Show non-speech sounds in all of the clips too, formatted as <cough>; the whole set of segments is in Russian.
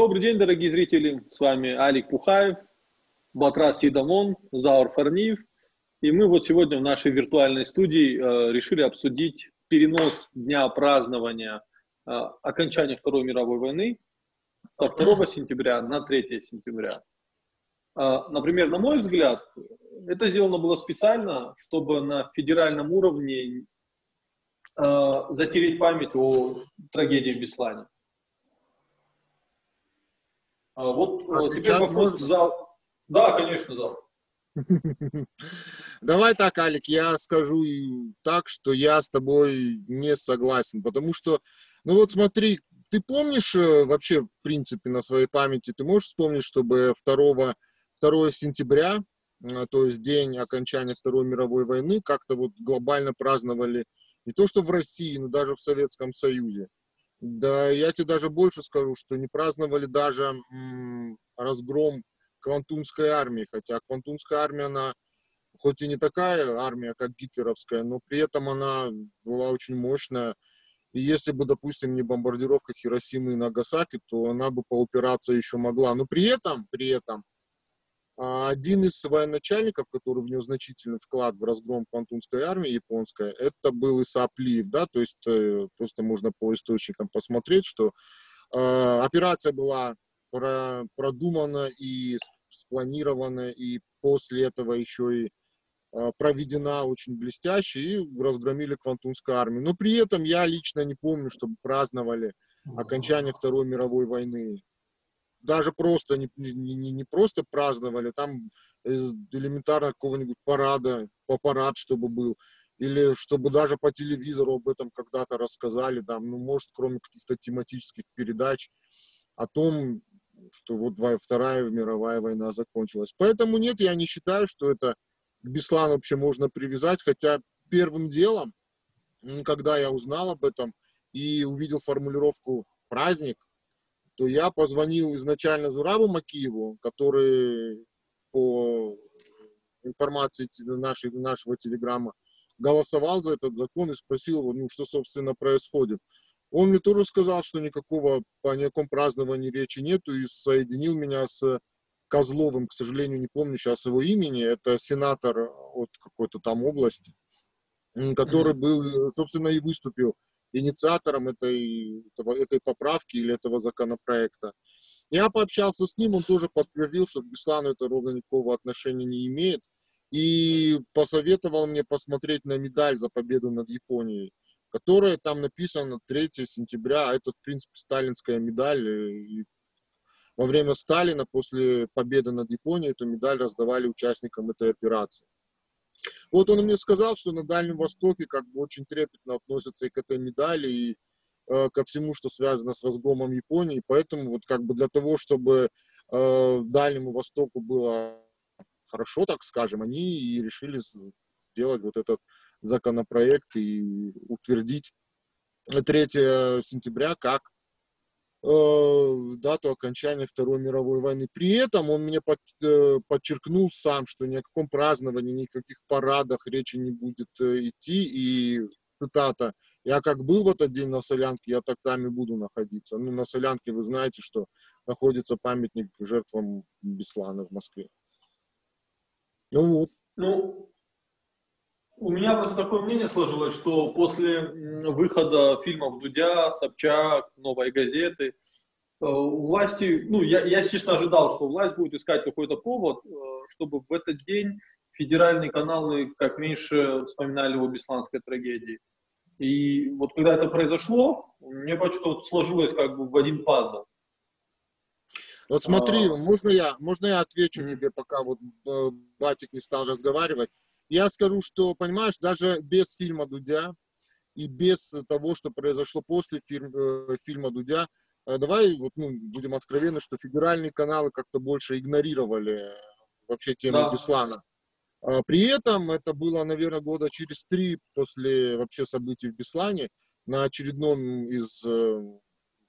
Добрый день, дорогие зрители. С вами Алик Пухаев, Батрас Сидамон, Заур Фарниев. И мы вот сегодня в нашей виртуальной студии э, решили обсудить перенос дня празднования э, окончания Второй мировой войны со 2 сентября на 3 сентября. Э, например, на мой взгляд, это сделано было специально, чтобы на федеральном уровне э, затереть память о трагедии в Беслане. А вот а э, теперь вопрос можно? зал. Да, конечно, зал. <laughs> Давай так, Алик, я скажу так, что я с тобой не согласен, потому что, ну вот смотри, ты помнишь э, вообще, в принципе, на своей памяти, ты можешь вспомнить, чтобы 2, 2 сентября, э, то есть день окончания Второй мировой войны, как-то вот глобально праздновали не то что в России, но даже в Советском Союзе. Да, я тебе даже больше скажу, что не праздновали даже разгром Квантунской армии, хотя Квантунская армия, она хоть и не такая армия, как гитлеровская, но при этом она была очень мощная. И если бы, допустим, не бомбардировка Хиросимы и Нагасаки, то она бы поупираться еще могла. Но при этом, при этом, один из военачальников, который внес значительный вклад в разгром Пантунской армии японской, это был Исаап Лиев, да, то есть э, просто можно по источникам посмотреть, что э, операция была про, продумана и спланирована, и после этого еще и э, проведена очень блестяще, и разгромили Квантунскую армию. Но при этом я лично не помню, чтобы праздновали окончание Второй мировой войны даже просто не, не, не просто праздновали, там элементарно какого-нибудь парада, парад, чтобы был, или чтобы даже по телевизору об этом когда-то рассказали, там, ну, может, кроме каких-то тематических передач о том, что вот Вторая мировая война закончилась. Поэтому нет, я не считаю, что это к Беслану вообще можно привязать, хотя первым делом, когда я узнал об этом и увидел формулировку «праздник», то я позвонил изначально Зурабу Макиеву, который по информации нашей, нашего телеграмма голосовал за этот закон и спросил его, ну, что, собственно, происходит. Он мне тоже сказал, что никакого, по никаком праздновании речи нету, и соединил меня с Козловым, к сожалению, не помню сейчас его имени, это сенатор от какой-то там области, который был, собственно, и выступил инициатором этой, этого, этой поправки или этого законопроекта. Я пообщался с ним, он тоже подтвердил, что к Беслану это ровно никакого отношения не имеет. И посоветовал мне посмотреть на медаль за победу над Японией, которая там написана 3 сентября, а это, в принципе, сталинская медаль. И во время Сталина, после победы над Японией, эту медаль раздавали участникам этой операции. Вот он мне сказал, что на Дальнем Востоке как бы очень трепетно относятся и к этой медали, и э, ко всему, что связано с разгромом Японии. Поэтому вот как бы для того, чтобы э, Дальнему Востоку было хорошо, так скажем, они и решили сделать вот этот законопроект и утвердить 3 сентября как дату окончания Второй мировой войны. При этом он мне под, э, подчеркнул сам, что ни о каком праздновании, никаких парадах речи не будет э, идти. И цитата, я как был в этот день на Солянке, я так там и буду находиться. Ну, на Солянке вы знаете, что находится памятник жертвам Беслана в Москве. Ну вот. Ну, у меня просто такое мнение сложилось, что после выхода фильмов Дудя, Собчак, Новой газеты, э, власти, ну, я, я, естественно, ожидал, что власть будет искать какой-то повод, э, чтобы в этот день федеральные каналы как меньше вспоминали о Бесланской трагедии. И вот когда это произошло, мне почему-то сложилось как бы в один пазл. Вот смотри, а... можно я, можно я отвечу mm-hmm. тебе, пока вот э, Батик не стал разговаривать. Я скажу, что, понимаешь, даже без фильма Дудя и без того, что произошло после фильм, э, фильма Дудя, э, давай вот, ну, будем откровенны, что федеральные каналы как-то больше игнорировали вообще тему да. Беслана. А при этом это было, наверное, года через три после вообще событий в Беслане. На очередном из э,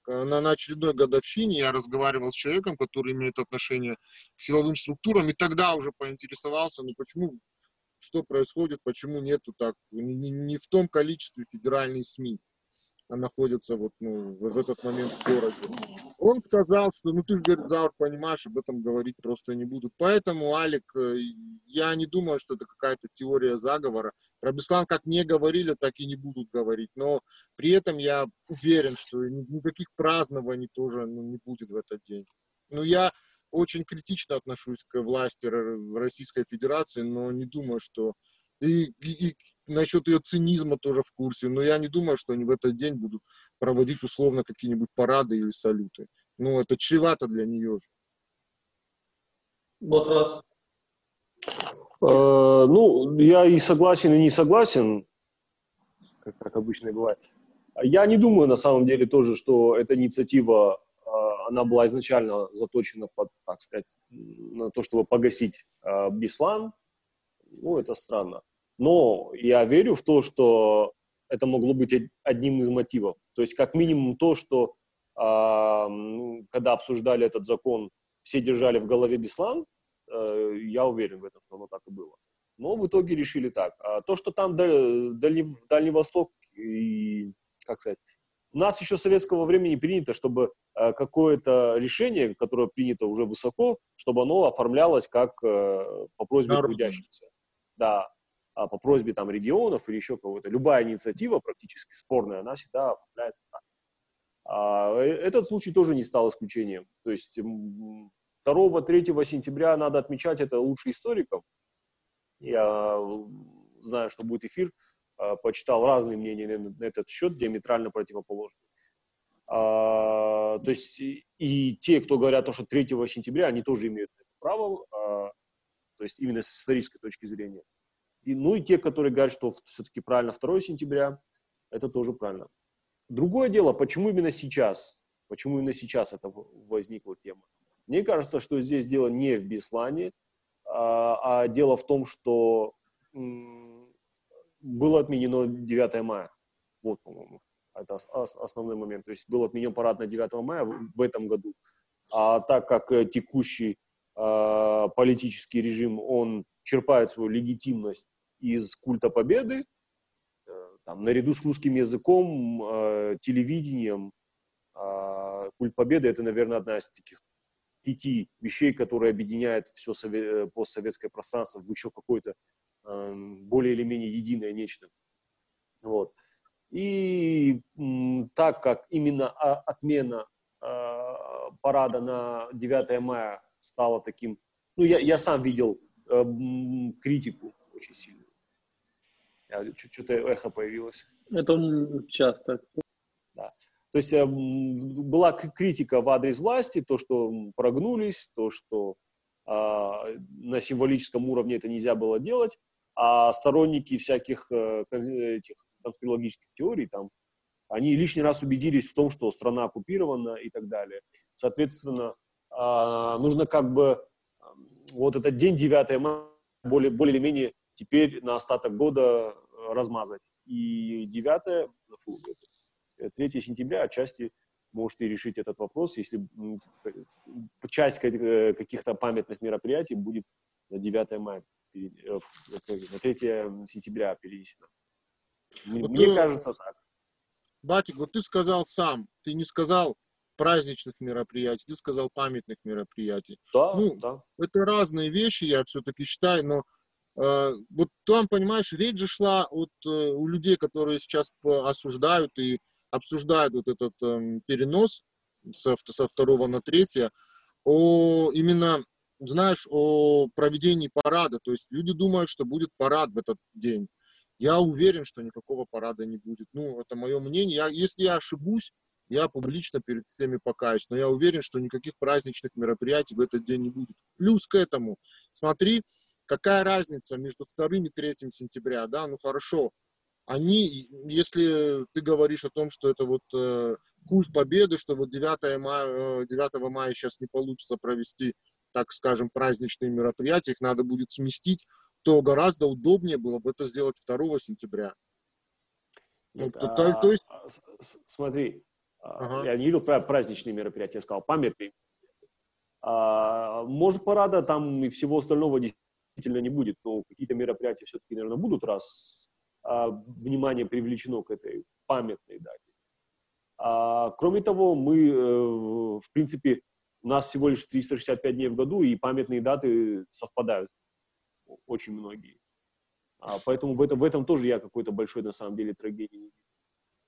на, на очередной годовщине я разговаривал с человеком, который имеет отношение к силовым структурам, и тогда уже поинтересовался, ну почему что происходит, почему нету так, не, не в том количестве федеральной СМИ. находятся вот, ну, в, в этот момент в городе. Он сказал, что, ну, ты же, говорит, Заур, понимаешь, об этом говорить просто не будут. Поэтому, Алик, э, я не думаю, что это какая-то теория заговора. Про Беслан как не говорили, так и не будут говорить. Но при этом я уверен, что никаких празднований тоже ну, не будет в этот день. Ну, я очень критично отношусь к власти Российской Федерации, но не думаю, что и, и, и насчет ее цинизма тоже в курсе, но я не думаю, что они в этот день будут проводить условно какие-нибудь парады или салюты. Ну, это чревато для нее же. Вот раз. Э, ну, я и согласен, и не согласен, как, как обычно и бывает. Я не думаю, на самом деле, тоже, что эта инициатива, она была изначально заточена под, так сказать, на то, чтобы погасить э, Беслан. Ну, это странно. Но я верю в то, что это могло быть одним из мотивов. То есть как минимум то, что э, когда обсуждали этот закон, все держали в голове Беслан, э, я уверен в этом, что оно так и было. Но в итоге решили так. А то, что там Дальний, Дальний Восток и, как сказать, у нас еще с советского времени принято, чтобы э, какое-то решение, которое принято уже высоко, чтобы оно оформлялось как э, по просьбе трудящихся. Да, а, по просьбе там регионов или еще кого-то. Любая инициатива, практически спорная, она всегда оформляется так. А, э, этот случай тоже не стал исключением. То есть 2-3 сентября надо отмечать это лучше историков. Я знаю, что будет эфир, почитал разные мнения на этот счет, диаметрально противоположные. А, то есть и те, кто говорят, что 3 сентября, они тоже имеют это право, а, то есть именно с исторической точки зрения. И, ну и те, которые говорят, что все-таки правильно 2 сентября, это тоже правильно. Другое дело, почему именно сейчас? Почему именно сейчас это возникла тема? Мне кажется, что здесь дело не в Беслане, а, а дело в том, что было отменено 9 мая. Вот, по-моему, это основной момент. То есть был отменен парад на 9 мая в этом году. А так как э, текущий э, политический режим, он черпает свою легитимность из культа победы, э, там, наряду с русским языком, э, телевидением, э, культ победы это, наверное, одна из таких пяти вещей, которые объединяют все сове- постсоветское пространство в еще какое-то э, более или менее единое нечто. Вот. И так как именно отмена э, парада на 9 мая стала таким, ну, я, я сам видел э, критику очень сильную. Что-то эхо появилось. Это часто. Да. То есть э, была критика в адрес власти, то, что прогнулись, то, что э, на символическом уровне это нельзя было делать, а сторонники всяких э, этих конспирологических теорий там, они лишний раз убедились в том, что страна оккупирована и так далее. Соответственно, э, нужно как бы вот этот день 9 мая более, более или менее теперь на остаток года э, размазать. И 9, фу, 3 сентября отчасти может и решить этот вопрос, если часть э, каких-то памятных мероприятий будет на 9 мая, э, на 3 сентября перенесено. Вот Мне ты, кажется так. Батик, вот ты сказал сам, ты не сказал праздничных мероприятий, ты сказал памятных мероприятий. Да, ну, да. Это разные вещи, я все-таки считаю, но э, вот там, понимаешь, речь же шла от, э, у людей, которые сейчас осуждают и обсуждают вот этот э, перенос со, со второго на третье, о именно, знаешь, о проведении парада. То есть люди думают, что будет парад в этот день. Я уверен, что никакого парада не будет. Ну, это мое мнение. Я, если я ошибусь, я публично перед всеми покаюсь, но я уверен, что никаких праздничных мероприятий в этот день не будет. Плюс к этому, смотри, какая разница между 2 и 3 сентября, да, ну хорошо, они, если ты говоришь о том, что это вот э, культ победы, что вот 9 мая, 9 мая сейчас не получится провести, так скажем, праздничные мероприятия, их надо будет сместить, то гораздо удобнее было бы это сделать 2 сентября. Ну, то, то, то есть... А, смотри, Ага. Я не про праздничные мероприятия, я сказал памятные. А, может, парада там и всего остального действительно не будет, но какие-то мероприятия все-таки, наверное, будут, раз а, внимание привлечено к этой памятной дате. А, кроме того, мы, э, в принципе, у нас всего лишь 365 дней в году, и памятные даты совпадают очень многие. А, поэтому в этом, в этом тоже я какой-то большой, на самом деле, трагедии не вижу.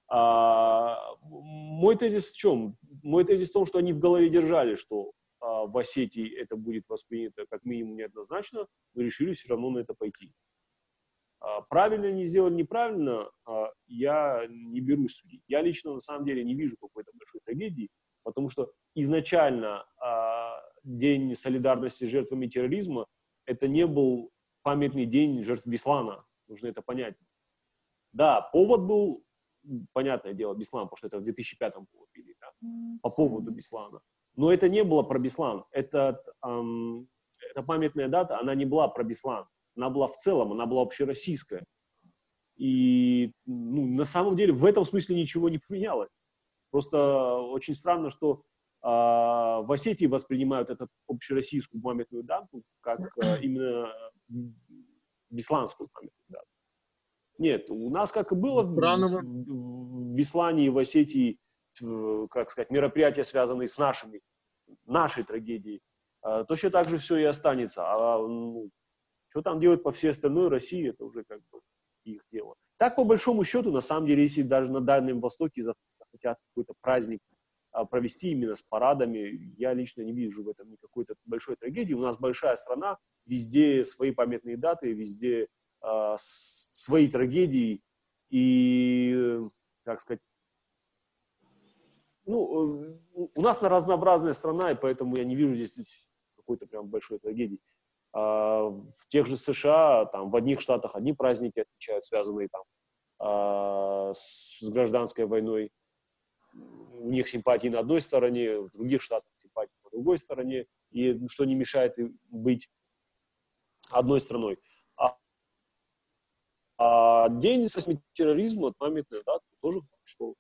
А, мой тезис в чем? Мой тезис в том, что они в голове держали, что а, в Осетии это будет воспринято как минимум неоднозначно, но решили все равно на это пойти. А, правильно они сделали, неправильно, а, я не берусь судить. Я лично на самом деле не вижу какой-то большой трагедии, потому что изначально а, День солидарности с жертвами терроризма это не был памятный день жертв Беслана, нужно это понять. Да, повод был понятное дело, Беслан, потому что это в 2005 было пили, да, по поводу Беслана. Но это не было про Беслан. Этот, эм, эта памятная дата, она не была про Беслан. Она была в целом, она была общероссийская. И ну, на самом деле в этом смысле ничего не поменялось. Просто очень странно, что э, в Осетии воспринимают эту общероссийскую памятную дату как э, <clears throat> именно бесланскую памятную дату. Нет, у нас, как и было в, в, в Беслане и в Осетии, как сказать, мероприятия, связанные с нашими, нашей трагедией, а, точно так же все и останется. А ну, что там делать по всей остальной России, это уже как бы их дело. Так, по большому счету, на самом деле, если даже на Дальнем Востоке захотят какой-то праздник а, провести именно с парадами, я лично не вижу в этом никакой большой трагедии. У нас большая страна, везде свои памятные даты, везде э, свои трагедии и, как сказать, ну, э, у нас разнообразная страна, и поэтому я не вижу здесь какой-то прям большой трагедии. А в тех же США, там, в одних штатах одни праздники отмечают, связанные там с гражданской войной. У них симпатии на одной стороне, в других штатах симпатии на другой стороне, и что не мешает быть одной страной. А день терроризма, памятная дата, тоже что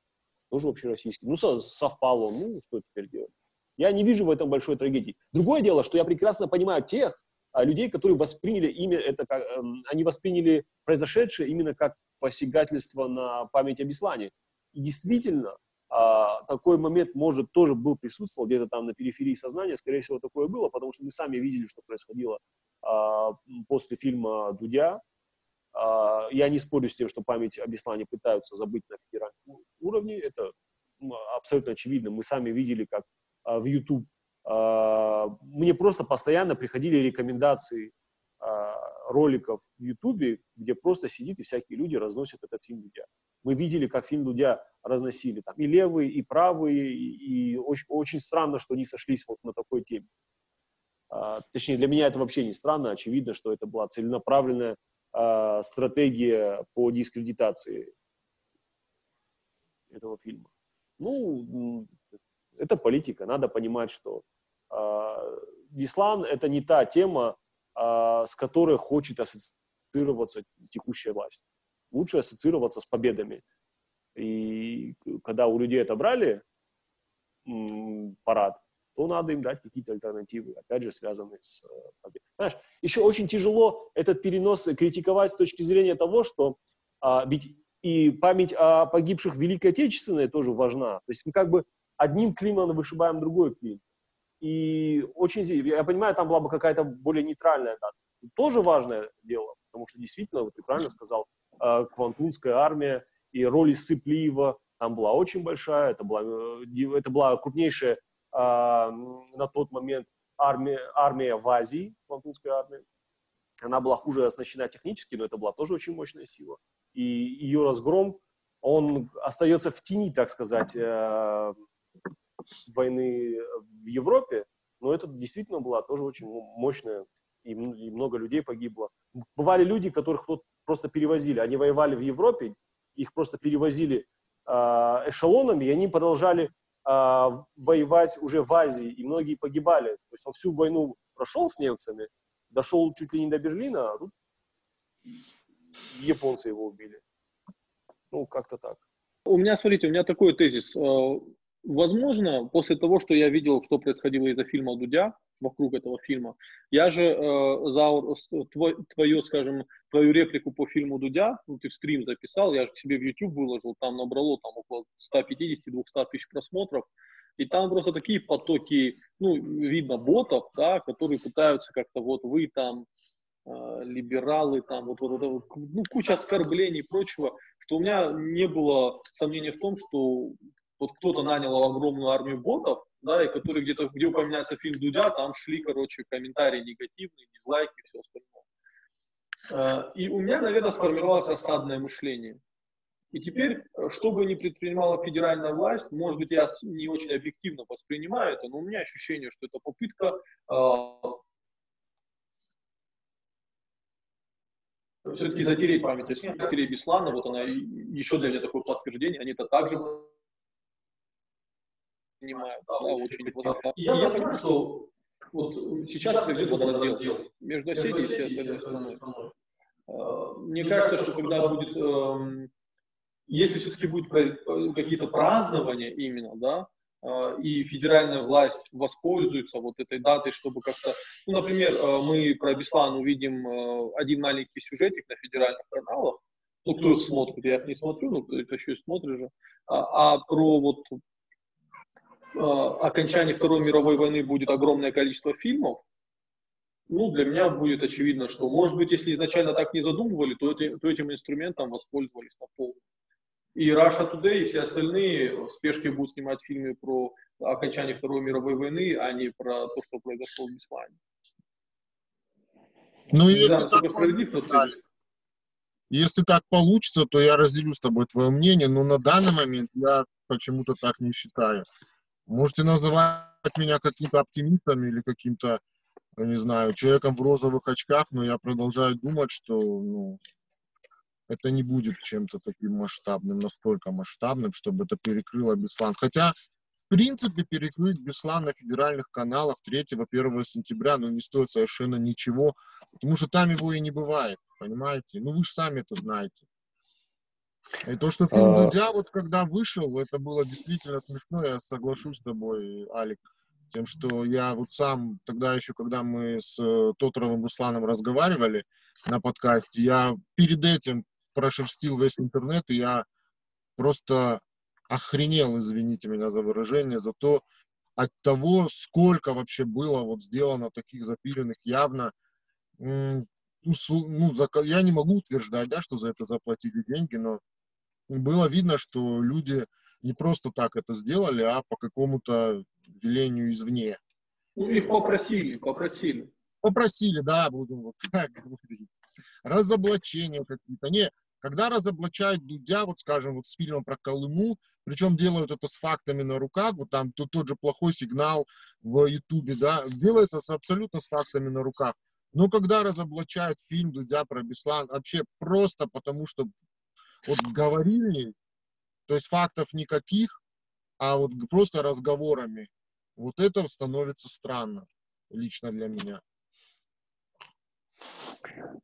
тоже общероссийский. Ну, совпало, ну, что теперь делать? Я не вижу в этом большой трагедии. Другое дело, что я прекрасно понимаю тех а, людей, которые восприняли имя это как, э, они восприняли произошедшее именно как посягательство на память об исламе. И действительно, а, такой момент, может, тоже был присутствовал где-то там на периферии сознания, скорее всего, такое было, потому что мы сами видели, что происходило а, после фильма «Дудя», а, я не спорю с тем, что память об исламе пытаются забыть на федеральном уровне. Это абсолютно очевидно. Мы сами видели, как в YouTube мне просто постоянно приходили рекомендации роликов в YouTube, где просто сидит и всякие люди разносят этот фильм Дудя. Мы видели, как фильм Дудя разносили там и левые, и правые, и, и очень, очень странно, что они сошлись вот на такой теме. Точнее, для меня это вообще не странно, очевидно, что это была целенаправленная э, стратегия по дискредитации этого фильма. Ну, это политика. Надо понимать, что э, Беслан это не та тема, с которой хочет ассоциироваться текущая власть. Лучше ассоциироваться с победами. И когда у людей отобрали парад, то надо им дать какие-то альтернативы, опять же, связанные с... Э, знаешь, еще очень тяжело этот перенос критиковать с точки зрения того, что а, ведь и память о погибших в Великой Отечественной тоже важна. То есть мы как бы одним клином вышибаем другой клин. И очень, я понимаю, там была бы какая-то более нейтральная дата. Тоже важное дело, потому что действительно, вот ты правильно сказал, э, Квантунская армия и роль Исыплиева там была очень большая, это была, э, это была крупнейшая а, на тот момент армия, армия в Азии, Лантунская армия. Она была хуже оснащена технически, но это была тоже очень мощная сила. И ее разгром, он остается в тени, так сказать, э, войны в Европе, но это действительно была тоже очень мощная, и много людей погибло. Бывали люди, которых вот просто перевозили. Они воевали в Европе, их просто перевозили э, эшелонами, и они продолжали а, воевать уже в Азии, и многие погибали. То есть он всю войну прошел с немцами, дошел чуть ли не до Берлина, а тут японцы его убили. Ну, как-то так. У меня, смотрите, у меня такой тезис. Возможно, после того, что я видел, что происходило из-за фильма Дудя, вокруг этого фильма, я же, э, Заур, твой, твою, скажем, твою реплику по фильму Дудя, ну, ты в стрим записал, я же себе в YouTube выложил, там набрало там около 150-200 тысяч просмотров, и там просто такие потоки, ну, видно, ботов, да, которые пытаются как-то, вот вы там, э, либералы, там, вот, вот, вот, ну, куча оскорблений и прочего, что у меня не было сомнения в том, что вот кто-то нанял огромную армию ботов, да, и которые где-то, где упоминается фильм Дудя, там шли, короче, комментарии негативные, дизлайки и все остальное. Э, и у меня, наверное, сформировалось осадное мышление. И теперь, что бы ни предпринимала федеральная власть, может быть, я не очень объективно воспринимаю это, но у меня ощущение, что это попытка э, все-таки затереть память о Сергее Беслана, вот она еще для меня такое подтверждение, они это также понимают, да, очень неплохо. И я понимаю, что вот сейчас идет водораздел между Осетией и всей остальной страной. А, мне кажется, что когда будет, эм, если все-таки будет какие-то празднования именно, да, а, и федеральная власть воспользуется вот этой датой, чтобы как-то, ну, например, э, мы про Беслан увидим э, один маленький сюжетик на федеральных каналах, ну, кто смотрит, я их не смотрю, но кто-то еще и смотрит же, а, а про вот а, окончания Второй мировой войны будет огромное количество фильмов, ну, для меня будет очевидно, что, может быть, если изначально так не задумывали, то, это, то этим инструментом воспользовались на полную. И Russia Today, и все остальные в спешке будут снимать фильмы про окончание Второй мировой войны, а не про то, что произошло в Беслане. Ну, если, знаю, так, но если так получится, то я разделю с тобой твое мнение, но на данный момент я почему-то так не считаю. Можете называть меня каким-то оптимистом или каким-то, не знаю, человеком в розовых очках, но я продолжаю думать, что ну, это не будет чем-то таким масштабным, настолько масштабным, чтобы это перекрыло Беслан. Хотя, в принципе, перекрыть Беслан на федеральных каналах 3-1 сентября, ну, не стоит совершенно ничего, потому что там его и не бывает, понимаете? Ну, вы же сами это знаете. И то, что фильм а... Дудя, вот когда вышел, это было действительно смешно, я соглашусь с тобой, Алик, тем, что я вот сам, тогда еще, когда мы с э, Тотровым Русланом разговаривали на подкасте, я перед этим прошерстил весь интернет, и я просто охренел, извините меня за выражение, за то, от того, сколько вообще было вот сделано таких запиленных явно, ну, за, я не могу утверждать, да, что за это заплатили деньги, но было видно, что люди не просто так это сделали, а по какому-то велению извне. Ну, их попросили, попросили. Попросили, да, будем вот так <laughs> говорить. Разоблачения какие-то. Не, когда разоблачают Дудя, вот скажем, вот с фильмом про Колыму, причем делают это с фактами на руках, вот там тот, тот же плохой сигнал в Ютубе, да, делается с, абсолютно с фактами на руках. Но когда разоблачают фильм Дудя про Беслан, вообще просто потому, что вот говорили, то есть фактов никаких, а вот просто разговорами, вот это становится странно лично для меня.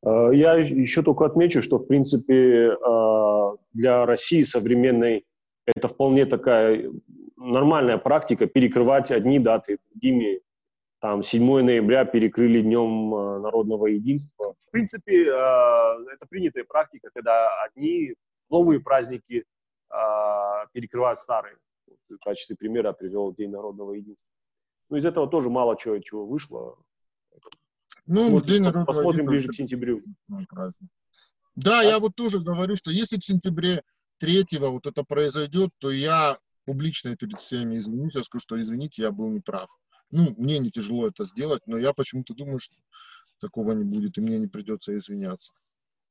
Э, я еще только отмечу, что, в принципе, э, для России современной это вполне такая нормальная практика перекрывать одни даты другими. Там 7 ноября перекрыли Днем э, народного единства. В принципе, это принятая практика, когда одни новые праздники перекрывают старые. В качестве примера привел День народного единства. Ну, из этого тоже мало чего, чего вышло. Ну, посмотрим, День народного посмотрим ближе к сентябрю. Да, а? я вот тоже говорю, что если в сентябре 3 вот это произойдет, то я публично перед всеми извинюсь, я скажу, что извините, я был неправ. Ну, мне не тяжело это сделать, но я почему-то думаю, что такого не будет, и мне не придется извиняться.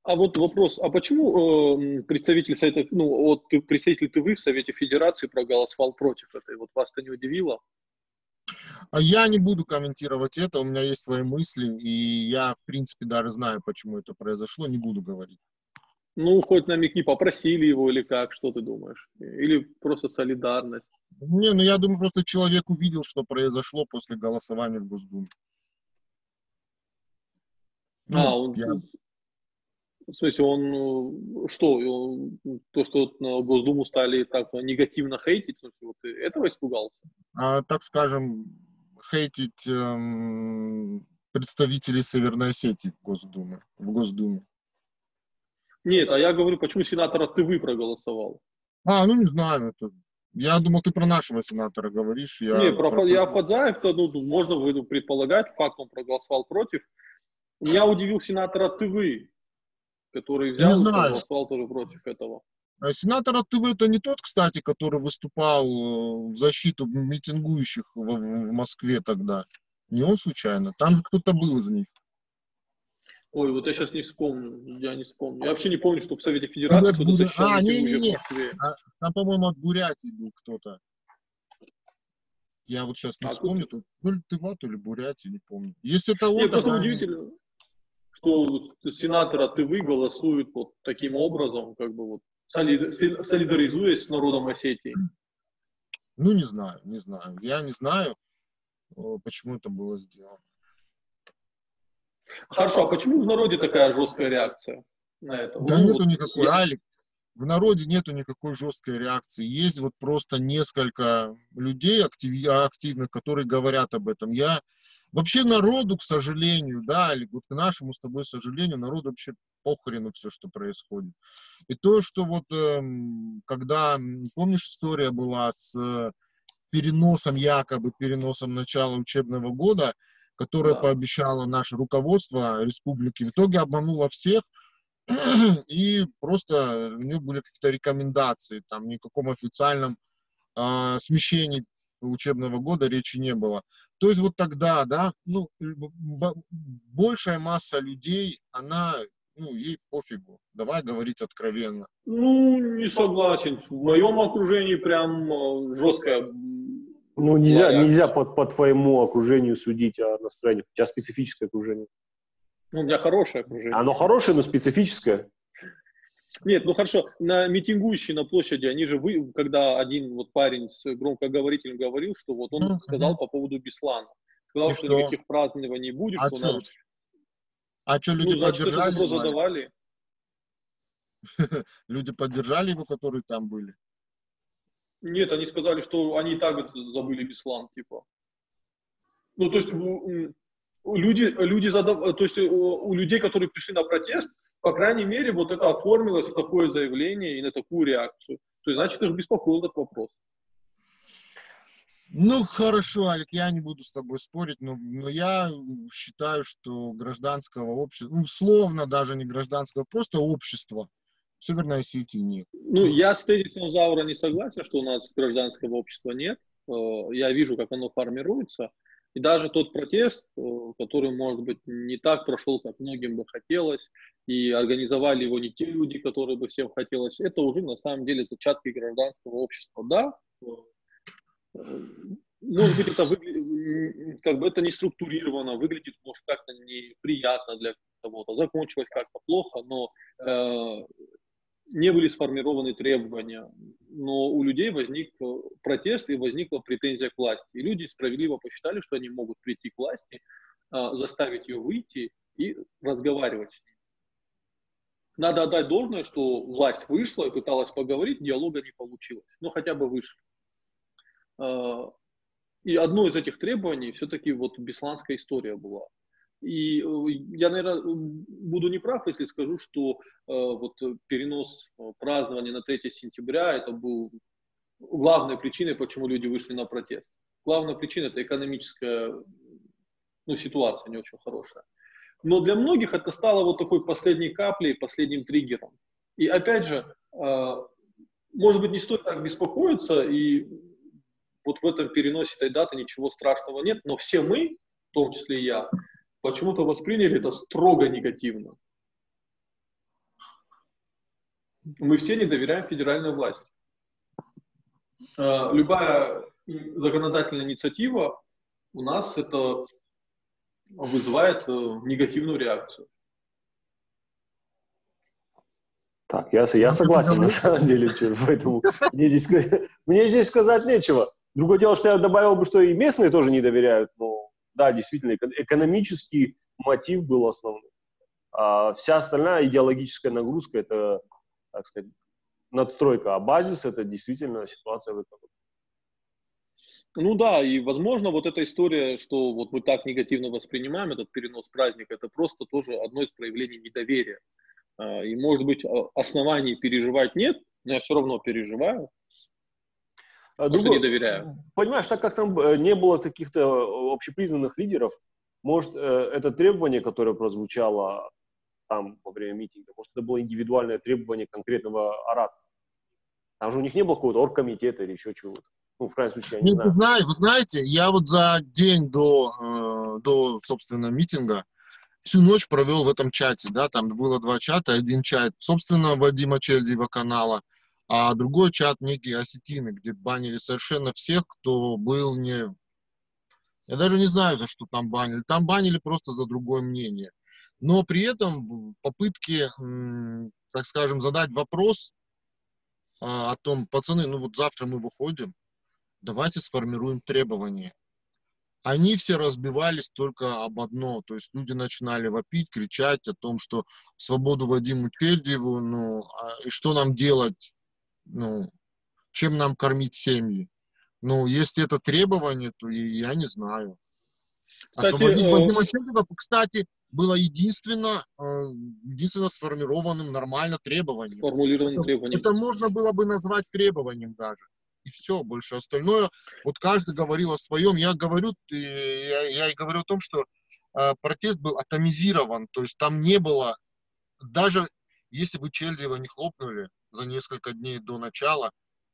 А вот вопрос, а почему э, представитель Совета, ну, вот ты, представитель ТВ в Совете Федерации проголосовал против этой? Вот вас это не удивило? А я не буду комментировать это, у меня есть свои мысли, и я, в принципе, даже знаю, почему это произошло, не буду говорить. Ну, хоть намекни, попросили его или как, что ты думаешь? Или просто солидарность? Не, ну я думаю, просто человек увидел, что произошло после голосования в Госдуме. Ну, а, он... Я... В смысле, он э, что, то, что на Госдуму стали так негативно хейтить, вот этого испугался? А, так скажем, хейтить эм, представителей Северной Осетии в Госдуме. В Госдуме. Нет, а я говорю, почему сенатора ты вы проголосовал? А, ну не знаю, это я думал, ты про нашего сенатора говоришь. Я Не, про, про... я Фадзаев, то ну, можно предполагать, факт он проголосовал против. Меня удивил сенатор ТВ, который взял и проголосовал тоже против этого. А сенатор от ТВ это не тот, кстати, который выступал э, в защиту митингующих в, в Москве тогда. Не он случайно. Там же кто-то был из них. Ой, вот я сейчас не вспомню, я не вспомню. Я вообще не помню, что в Совете Федерации кто-то Бур... А, не-не-не, а, там, по-моему, от Бурятии был кто-то. Я вот сейчас не а вспомню, тут... то ли Тыва, то ли Бурятия, не помню. Если это он, Нет, удивительно, что сенаторы от Тывы голосуют вот таким образом, как бы вот солидаризуясь с народом Осетии. Ну, не знаю, не знаю. Я не знаю, э, почему это было сделано. Хорошо, а почему в народе такая жесткая реакция на это? Да ну, нету вот, никакой. Алик, в народе нету никакой жесткой реакции. Есть вот просто несколько людей актив, активных, которые говорят об этом. Я вообще народу, к сожалению, да, или вот к нашему с тобой сожалению, народу вообще похрену все, что происходит. И то, что вот э, когда, помнишь, история была с э, переносом, якобы переносом начала учебного года, которое да. пообещало наше руководство республики, в итоге обмануло всех, <clears throat> и просто у них были какие-то рекомендации, там никаком официальном э, смещении учебного года речи не было. То есть вот тогда, да, ну, большая масса людей, она, ну, ей пофигу. Давай говорить откровенно. Ну, не согласен. В моем окружении прям э, жесткая ну, нельзя, Лоя. нельзя по, по твоему окружению судить о настроении. У тебя специфическое окружение. Ну, у меня хорошее окружение. Оно хорошее, но специфическое. Нет, ну хорошо, на митингующие на площади, они же, вы, когда один вот парень с громкоговорителем говорил, что вот он ну, сказал ну. по поводу Беслана. Сказал, что, что никаких празднований не будет. А что? Нам... А что, люди ну, значит, поддержали? Что задавали? <laughs> люди поддержали его, которые там были? Нет, они сказали, что они и так забыли Беслан, типа. Ну, то есть люди, люди задав... то есть у людей, которые пришли на протест, по крайней мере, вот это оформилось в такое заявление и на такую реакцию. То есть, значит, их беспокоил этот вопрос. Ну, хорошо, Алик, я не буду с тобой спорить, но, но я считаю, что гражданского общества, ну, словно даже не гражданского, просто общество в Северной Осетии нет. Ну, я с тезисом Заура не согласен, что у нас гражданского общества нет. Э, я вижу, как оно формируется. И даже тот протест, э, который, может быть, не так прошел, как многим бы хотелось, и организовали его не те люди, которые бы всем хотелось, это уже на самом деле зачатки гражданского общества. Да, э, может быть, это выглядит, как бы это не структурировано, выглядит, может, как-то неприятно для кого-то, закончилось как-то плохо, но не были сформированы требования, но у людей возник э, протест и возникла претензия к власти. И люди справедливо посчитали, что они могут прийти к власти, а, заставить ее выйти и разговаривать с ней. Надо отдать должное, что власть вышла и пыталась поговорить, диалога не получилось, но хотя бы вышли. А, и одно из этих требований все-таки вот бесланская история была. И э, я, наверное, буду неправ, если скажу, что э, вот перенос э, празднования на 3 сентября это был главной причиной, почему люди вышли на протест. Главная причина это экономическая ну, ситуация не очень хорошая. Но для многих это стало вот такой последней каплей, последним триггером. И опять же, может быть, не стоит так беспокоиться, и вот в этом переносе этой даты ничего страшного нет, но все мы, в том числе и я, почему-то восприняли это строго негативно. Мы все не доверяем федеральной власти. А, любая законодательная инициатива у нас это вызывает э, негативную реакцию. Так, я, я согласен, на самом деле, <laughs> поэтому мне здесь, <laughs> мне здесь сказать нечего. Другое дело, что я добавил бы, что и местные тоже не доверяют, но да, действительно, экономический мотив был основным. А вся остальная идеологическая нагрузка – это, так сказать, надстройка, а базис – это действительно ситуация в этом. Ну да, и возможно вот эта история, что вот мы так негативно воспринимаем этот перенос праздника, это просто тоже одно из проявлений недоверия. А, и может быть оснований переживать нет, но я все равно переживаю, а Другой, не доверяю. Понимаешь, так как там э, не было каких-то э, общепризнанных лидеров, может, э, это требование, которое прозвучало там во время митинга, может, это было индивидуальное требование конкретного оратора. Там же у них не было какого-то оргкомитета или еще чего-то. Ну, в крайнем случае, я не, не знаю. знаю. Вы знаете, я вот за день до, до, собственно, митинга всю ночь провел в этом чате, да, там было два чата, один чат, собственно, Вадима Чельдиева канала, а другой чат некие осетины, где банили совершенно всех, кто был не... Я даже не знаю, за что там банили. Там банили просто за другое мнение. Но при этом попытки, так скажем, задать вопрос а, о том, пацаны, ну вот завтра мы выходим, давайте сформируем требования. Они все разбивались только об одно, то есть люди начинали вопить, кричать о том, что свободу Вадиму Чельдеву, ну, а, и что нам делать, ну, чем нам кормить семьи. Ну, если это требование, то я не знаю. Кстати, Освободить э... Вадима Чельдева, кстати, было единственно, э, единственно сформированным нормально требованием. Сформулированным это, требованием. Это можно было бы назвать требованием даже. И все, больше остальное. Вот каждый говорил о своем. Я говорю, я, я и говорю о том, что э, протест был атомизирован. То есть там не было, даже если бы Чельдева не хлопнули, за несколько дней до начала,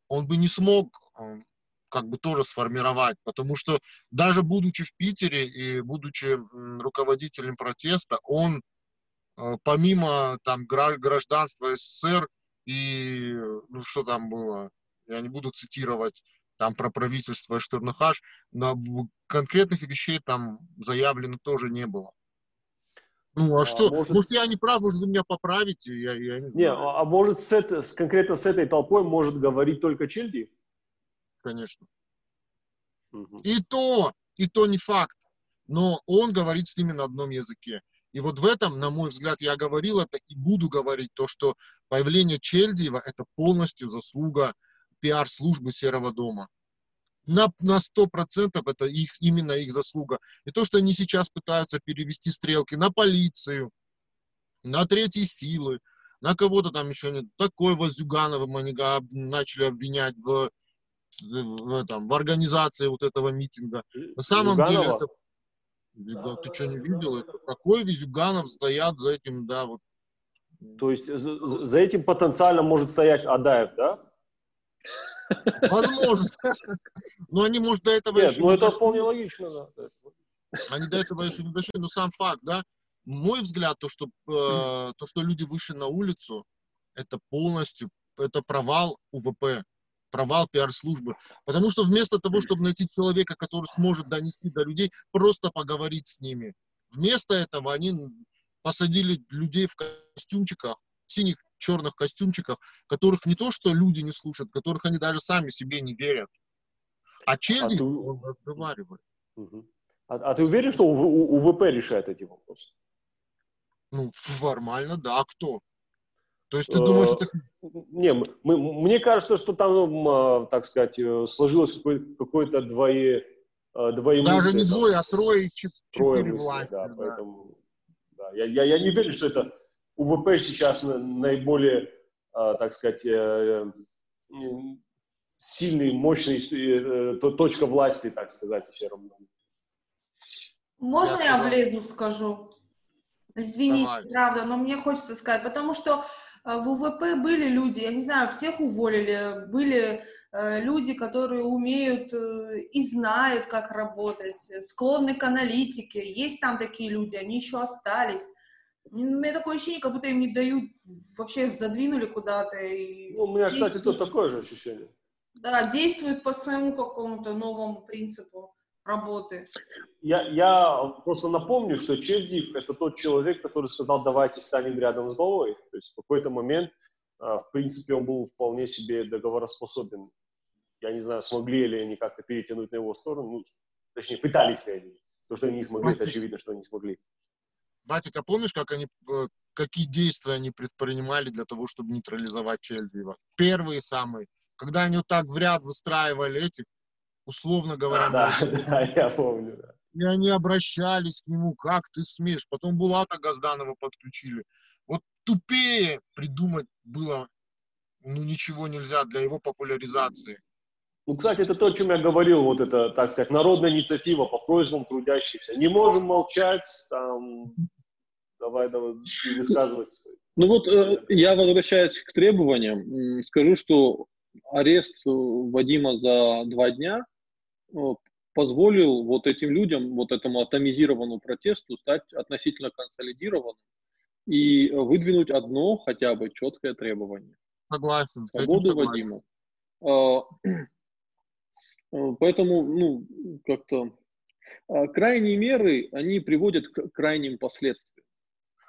он бы не смог э, как бы тоже сформировать, потому что даже будучи в Питере и будучи руководителем протеста, он э, помимо там гражданства СССР и ну что там было, я не буду цитировать там про правительство Штурнахаш, но конкретных вещей там заявлено тоже не было. Ну, а, а что? Может... может, я не прав, может, вы меня поправите, я, я не знаю. Не, а, а может, с это, с, конкретно с этой толпой может говорить только Чельди? Конечно. Угу. И то, и то не факт. Но он говорит с ними на одном языке. И вот в этом, на мой взгляд, я говорил это и буду говорить то, что появление Чельдиева – это полностью заслуга пиар-службы Серого дома на, на 100% это их, именно их заслуга. И то, что они сейчас пытаются перевести стрелки на полицию, на третьи силы, на кого-то там еще нет. Такой Зюганова они начали обвинять в, в, этом, в организации вот этого митинга. На самом Зюганова? деле это... Да, ты что, не видел это? Такой Визюганов стоят за этим, да, вот. То есть за, за этим потенциально может стоять Адаев, да? Возможно. Но они, может, до этого Нет, еще ну это вполне логично, да. Они до этого еще не дошли, но сам факт, да. Мой взгляд, то, что, э, то, что люди вышли на улицу, это полностью, это провал УВП, провал пиар-службы. Потому что вместо того, чтобы найти человека, который сможет донести до людей, просто поговорить с ними, вместо этого они посадили людей в костюмчиках, синих черных костюмчиках, которых не то, что люди не слушают, которых они даже сами себе не верят. А Челди, а ты... он разговаривает. Угу. А, а ты уверен, что УВП решает эти вопросы? Ну, формально, да. А кто? То есть ты думаешь, это... Не, мы, мне кажется, что там, ну, так сказать, э, сложилось какое- какое-то двое, э, двое Даже не двое, а трое, четыре власти. Да, да. Поэтому, да. Я, я, я не верю, что это УВП сейчас наиболее, а, так сказать, э, э, сильный, мощный э, точка власти, так сказать, в сером доме. Можно я, я влезу, скажу? Извините, Давай. правда, но мне хочется сказать, потому что в УВП были люди, я не знаю, всех уволили, были люди, которые умеют и знают, как работать, склонны к аналитике. Есть там такие люди, они еще остались. У меня такое ощущение, как будто им не дают, вообще их задвинули куда-то. И ну, у меня, кстати, тут такое же ощущение. Да, действуют по своему какому-то новому принципу работы. Я, я просто напомню, что Чердив – это тот человек, который сказал, давайте станем рядом с головой. То есть в какой-то момент, а, в принципе, он был вполне себе договороспособен. Я не знаю, смогли ли они как-то перетянуть на его сторону, ну, точнее, пытались ли они. То, что они не смогли, это очевидно, что они не смогли. Батик, а помнишь, как они, э, какие действия они предпринимали для того, чтобы нейтрализовать Чельдвива? Первые самые. Когда они вот так в ряд выстраивали этих, условно говоря, да, <laughs> да, я помню. Да. И они обращались к нему, как ты смеешь. Потом Булата Газданова подключили. Вот тупее придумать было, ну, ничего нельзя для его популяризации. Ну, кстати, это то, о чем я говорил, вот это, так сказать, народная инициатива по просьбам трудящихся. Не можем молчать, там, давай, давай, высказывать. Ну вот э, я возвращаюсь к требованиям, скажу, что арест Вадима за два дня э, позволил вот этим людям, вот этому атомизированному протесту стать относительно консолидированным и выдвинуть одно хотя бы четкое требование. Согласен. Свободу согласен. Вадима. Э, поэтому, ну, как-то а, крайние меры, они приводят к крайним последствиям.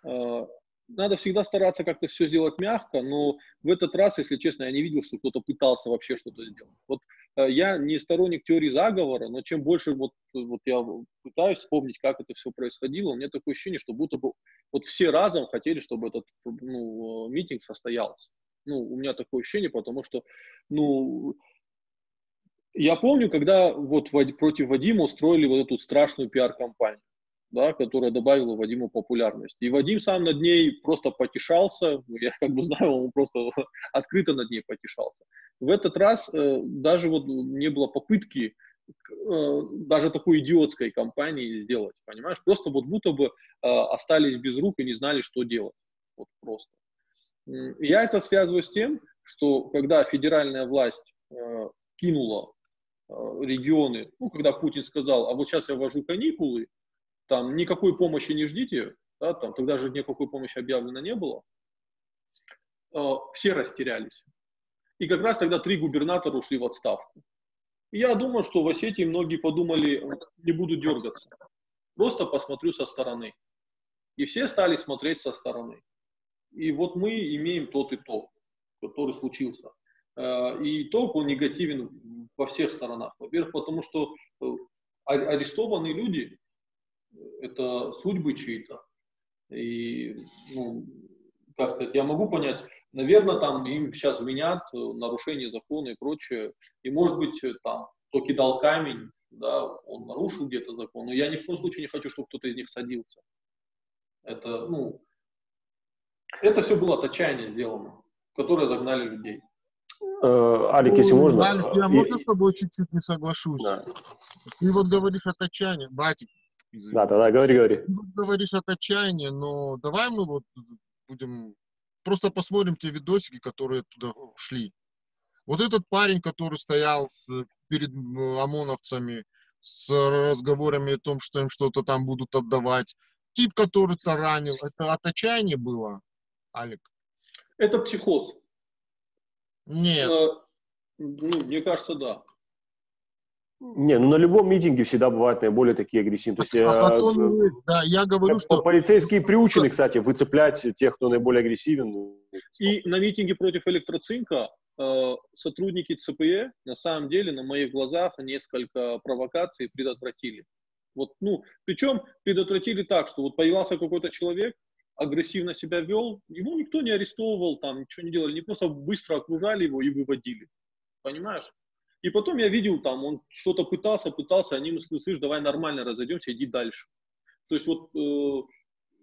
А, надо всегда стараться как-то все сделать мягко, но в этот раз, если честно, я не видел, что кто-то пытался вообще что-то сделать. Вот э, я не сторонник теории заговора, но чем больше вот, вот я пытаюсь вспомнить, как это все происходило, у меня такое ощущение, что будто бы вот все разом хотели, чтобы этот ну, митинг состоялся. Ну, у меня такое ощущение, потому что, ну, я помню, когда вот против Вадима устроили вот эту страшную пиар-компанию, да, которая добавила Вадиму популярность. И Вадим сам над ней просто потешался, ну, я как бы знаю, он просто <laughs> открыто над ней потешался. В этот раз э, даже вот не было попытки э, даже такой идиотской компании сделать, понимаешь? Просто вот будто бы э, остались без рук и не знали, что делать. Вот просто. Я это связываю с тем, что когда федеральная власть э, кинула регионы, ну, когда Путин сказал, а вот сейчас я ввожу каникулы, там никакой помощи не ждите, да, там тогда же никакой помощи объявлено не было, э, все растерялись. И как раз тогда три губернатора ушли в отставку. И я думаю, что в Осетии многие подумали, не буду дергаться, просто посмотрю со стороны. И все стали смотреть со стороны. И вот мы имеем тот и то, который случился. Э, и толк он негативен во всех сторонах. Во-первых, потому что э, арестованные люди – это судьбы чьи-то. И, ну, как сказать, я могу понять, наверное, там им сейчас винят э, нарушение закона и прочее. И, может быть, там, кто кидал камень, да, он нарушил где-то закон. Но я ни в коем случае не хочу, чтобы кто-то из них садился. Это, ну, это все было от отчаяния сделано, которое загнали людей. Э, Алик, если можно... Алик, я можно с тобой чуть-чуть не соглашусь? Да. Ты вот говоришь от отчаяния, батик. Извините. Да, тогда говори, говори. Ты говоришь от отчаяния, но давай мы вот будем... Просто посмотрим те видосики, которые туда шли. Вот этот парень, который стоял перед ОМОНовцами с разговорами о том, что им что-то там будут отдавать. Тип, который таранил, это от отчаяния было, Алик? Это психоз. Нет. Э, ну, мне кажется, да. Не, ну на любом митинге всегда бывают наиболее такие агрессивные. То есть, а потом, э, да, я говорю, что... Полицейские приучены, кстати, выцеплять тех, кто наиболее агрессивен. И на митинге против электроцинка э, сотрудники ЦПЕ на самом деле на моих глазах несколько провокаций предотвратили. Вот, ну, причем предотвратили так, что вот появился какой-то человек, агрессивно себя вел, его никто не арестовывал, там ничего не делали, они просто быстро окружали его и выводили. Понимаешь? И потом я видел там, он что-то пытался, пытался, они ему сказали, слышь, давай нормально разойдемся, иди дальше. То есть вот э,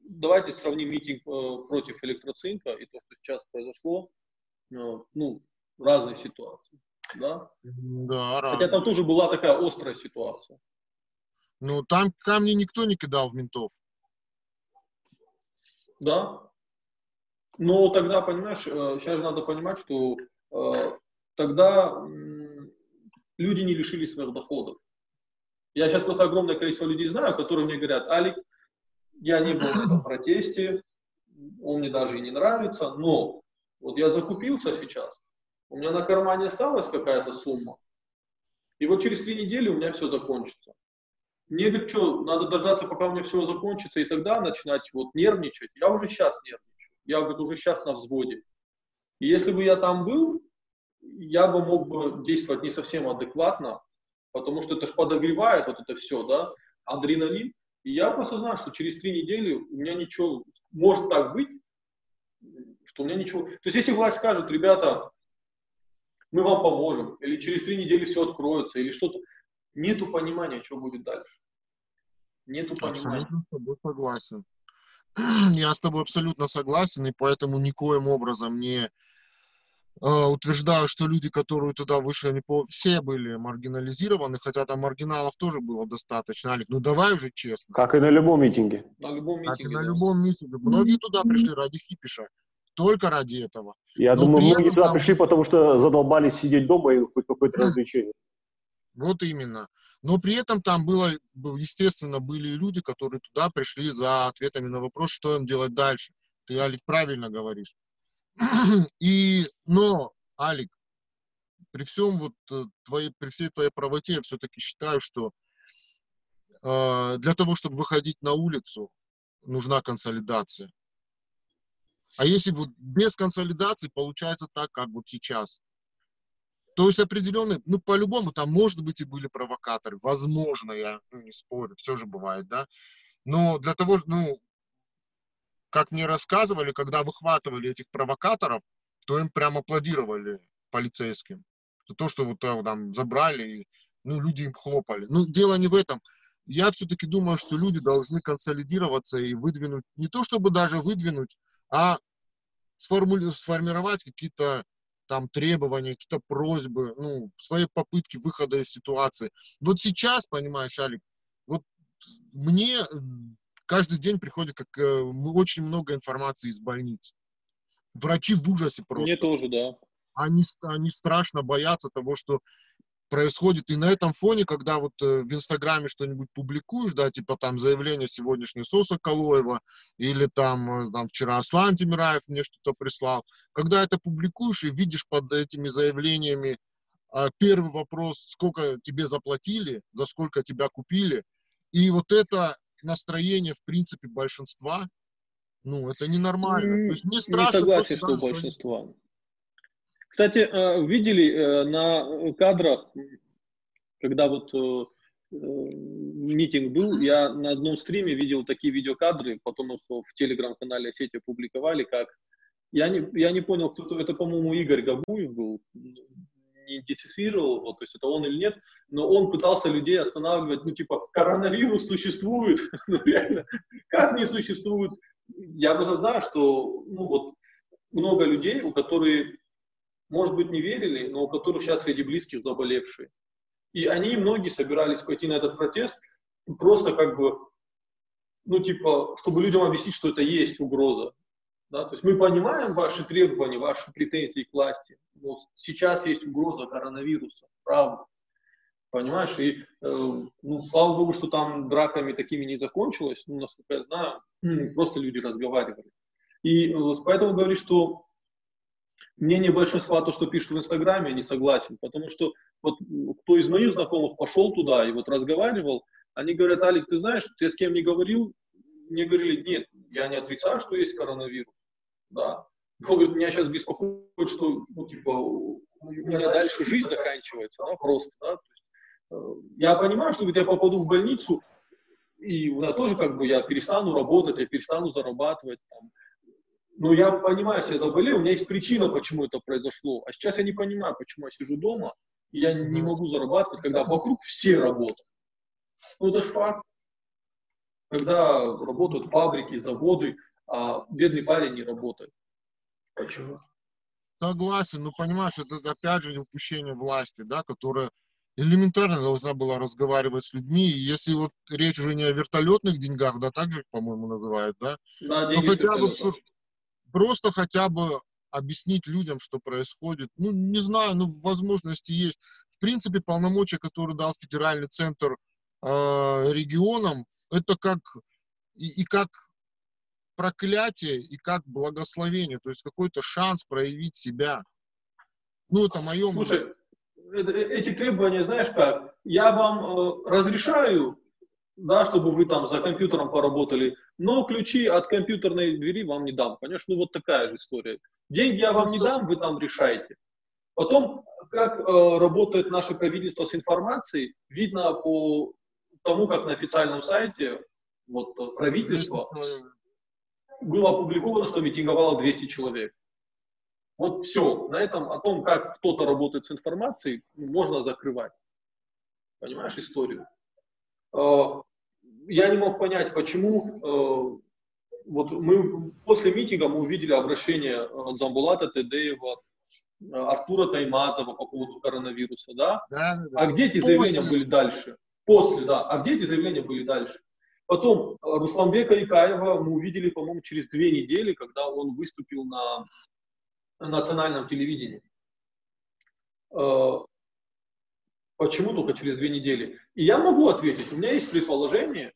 давайте сравним митинг э, против электроцинка и то, что сейчас произошло. Э, ну, разные ситуации. Да? Да, разные. Хотя там тоже была такая острая ситуация. Ну, там камни никто не кидал в ментов. Да. Но тогда, понимаешь, сейчас э, надо понимать, что э, тогда люди не лишились своих доходов. Я сейчас просто огромное количество людей знаю, которые мне говорят, Алик, я не был в этом <coughs> протесте, он мне даже и не нравится, но вот я закупился сейчас, у меня на кармане осталась какая-то сумма, и вот через три недели у меня все закончится. Мне говорит, что, надо дождаться, пока у меня все закончится, и тогда начинать вот нервничать. Я уже сейчас нервничаю. Я, говорит, уже сейчас на взводе. И если бы я там был, я бы мог бы действовать не совсем адекватно, потому что это же подогревает вот это все, да, адреналин. И я просто знаю, что через три недели у меня ничего, может так быть, что у меня ничего... То есть если власть скажет, ребята, мы вам поможем, или через три недели все откроется, или что-то, нету понимания, что будет дальше. Нету понимания. Абсолютно с тобой согласен. <clears throat> Я с тобой абсолютно согласен, и поэтому никоим образом не э, утверждаю, что люди, которые туда вышли, они по... все были маргинализированы, хотя там маргиналов тоже было достаточно. Алик, ну давай уже честно. Как и на любом митинге. На любом Как и митинге. на да. любом митинге. Многие туда пришли ради хипиша. Только ради этого. Я Но думаю, многие туда там- пришли, потому что задолбались сидеть дома и хоть какое-то <clears throat> развлечение. Вот именно. Но при этом там было, был- естественно, были люди, которые туда пришли за ответами на вопрос, что им делать дальше. Ты, Алик, правильно говоришь. <clears throat> И, но, Алик, при всем вот э, твоей, при всей твоей правоте я все-таки считаю, что э, для того, чтобы выходить на улицу, нужна консолидация. А если вот без консолидации получается так, как вот сейчас. То есть определенные, ну, по-любому, там, может быть, и были провокаторы. Возможно, я ну, не спорю, все же бывает, да. Но для того, ну, как мне рассказывали, когда выхватывали этих провокаторов, то им прям аплодировали полицейским. То, что вот там забрали, и, ну, люди им хлопали. Ну, дело не в этом. Я все-таки думаю, что люди должны консолидироваться и выдвинуть, не то чтобы даже выдвинуть, а сформули- сформировать какие-то там требования, какие-то просьбы, ну, свои попытки выхода из ситуации. Вот сейчас, понимаешь, Алик, вот мне каждый день приходит как э, очень много информации из больниц. Врачи в ужасе просто Мне тоже, да. они, они страшно боятся того, что происходит. И на этом фоне, когда вот э, в Инстаграме что-нибудь публикуешь, да, типа там заявление сегодняшней Соса Калоева, или там, э, там вчера Аслан Тимираев мне что-то прислал, когда это публикуешь и видишь под этими заявлениями а, первый вопрос, сколько тебе заплатили, за сколько тебя купили, и вот это настроение, в принципе, большинства, ну, это ненормально. То есть мне Не страшно согласен, просто что даже большинство. Кстати, э, видели э, на кадрах, когда вот э, митинг был, я на одном стриме видел такие видеокадры, потом их в телеграм-канале сети опубликовали, как я не, я не понял, кто это, по-моему, Игорь Габуев был, не идентифицировал его, то есть это он или нет, но он пытался людей останавливать, ну, типа, коронавирус существует, <laughs> ну, реально, как не существует? Я просто знаю, что, ну, вот, много людей, у которых, может быть, не верили, но у которых сейчас среди близких заболевшие. И они, многие, собирались пойти на этот протест просто как бы, ну, типа, чтобы людям объяснить, что это есть угроза. Да? То есть мы понимаем ваши требования, ваши претензии к власти, но сейчас есть угроза коронавируса, правда. Понимаешь? И, э, ну, слава богу, что там драками такими не закончилось, ну, насколько я знаю, просто люди разговаривали. И э, поэтому говорю, что мнение большинства, то, что пишут в Инстаграме, я не согласен, потому что вот кто из моих знакомых пошел туда и вот разговаривал, они говорят, Алик, ты знаешь, ты с кем не говорил, мне говорили, нет, я не отрицаю, что есть коронавирус, да. Но, говорит, меня сейчас беспокоит, что, ну, типа, у меня дальше жизнь заканчивается, да, просто, да. Э, я понимаю, что я попаду в больницу, и у меня тоже как бы я перестану работать, я перестану зарабатывать, там, но я понимаю, если я заболел, у меня есть причина, почему это произошло. А сейчас я не понимаю, почему я сижу дома, и я не могу зарабатывать, когда вокруг все работают. Ну, это ж факт. Когда работают фабрики, заводы, а бедный парень не работает. Почему? Согласен, ну понимаешь, это опять же упущение власти, да, которая элементарно должна была разговаривать с людьми. И если вот речь уже не о вертолетных деньгах, да, так же, по-моему, называют, да, Да, ну деньги хотя бы просто хотя бы объяснить людям, что происходит. Ну, не знаю, ну, возможности есть. В принципе, полномочия, которые дал федеральный центр э, регионам, это как и, и как проклятие, и как благословение, то есть какой-то шанс проявить себя. Ну, это мое мнение. Слушай, это- э- эти требования, знаешь как, я вам э, разрешаю, да, чтобы вы там за компьютером поработали, но ключи от компьютерной двери вам не дам. Понимаешь, ну вот такая же история. Деньги я вам не дам, вы там решаете. Потом, как э, работает наше правительство с информацией, видно по тому, как на официальном сайте вот, правительства было опубликовано, что митинговало 200 человек. Вот все. На этом о том, как кто-то работает с информацией, можно закрывать. Понимаешь историю? А, я не мог понять, почему а, вот мы после митинга мы увидели обращение Замбулата Тедеева, Артура Таймазова по поводу коронавируса, да? Да, да. А где эти заявления были дальше? После, да. А где эти заявления были дальше? Потом Русланбека Икаева мы увидели, по-моему, через две недели, когда он выступил на национальном телевидении. Почему только через две недели? И я могу ответить, у меня есть предположение,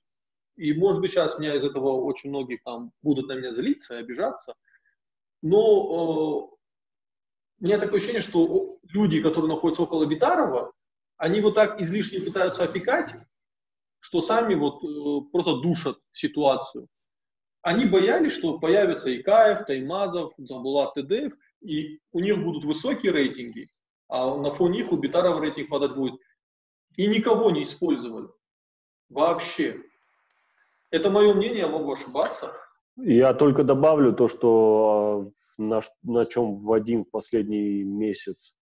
и, может быть, сейчас меня из этого очень многие там будут на меня злиться и обижаться, но э, у меня такое ощущение, что люди, которые находятся около Битарова, они вот так излишне пытаются опекать, что сами вот э, просто душат ситуацию. Они боялись, что появятся Икаев, Таймазов, Замбулат Тедеев, и у них будут высокие рейтинги, а на фоне их у Битарова рейтинг падать будет. И никого не использовали. Вообще. Это мое мнение, я могу ошибаться. Я только добавлю то, что а, на, на чем Вадим в последний месяц,